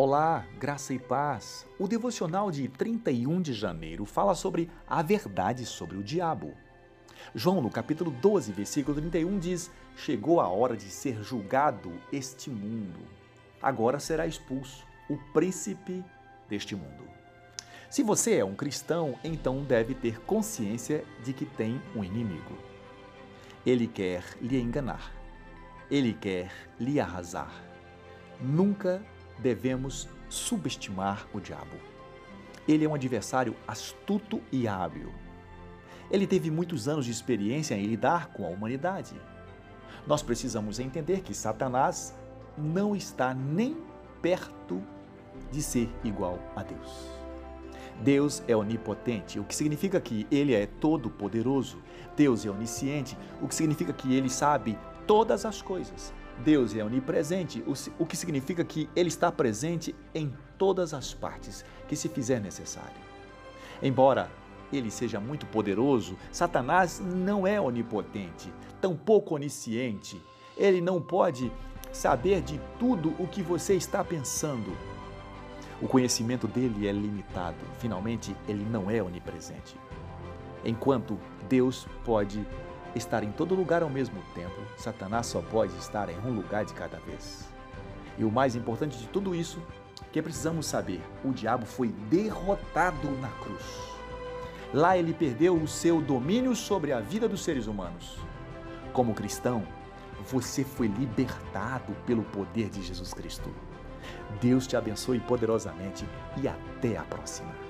Olá, graça e paz. O devocional de 31 de janeiro fala sobre a verdade sobre o diabo. João, no capítulo 12, versículo 31, diz: Chegou a hora de ser julgado este mundo. Agora será expulso o príncipe deste mundo. Se você é um cristão, então deve ter consciência de que tem um inimigo. Ele quer lhe enganar. Ele quer lhe arrasar. Nunca devemos subestimar o diabo. Ele é um adversário astuto e hábil. Ele teve muitos anos de experiência em lidar com a humanidade. Nós precisamos entender que Satanás não está nem perto de ser igual a Deus. Deus é onipotente, o que significa que ele é todo-poderoso. Deus é onisciente, o que significa que ele sabe todas as coisas. Deus é onipresente, o que significa que Ele está presente em todas as partes que se fizer necessário. Embora ele seja muito poderoso, Satanás não é onipotente, tampouco onisciente. Ele não pode saber de tudo o que você está pensando. O conhecimento dele é limitado. Finalmente, ele não é onipresente. Enquanto Deus pode estar em todo lugar ao mesmo tempo, Satanás só pode estar em um lugar de cada vez. E o mais importante de tudo isso, que precisamos saber, o diabo foi derrotado na cruz. Lá ele perdeu o seu domínio sobre a vida dos seres humanos. Como cristão, você foi libertado pelo poder de Jesus Cristo. Deus te abençoe poderosamente e até a próxima.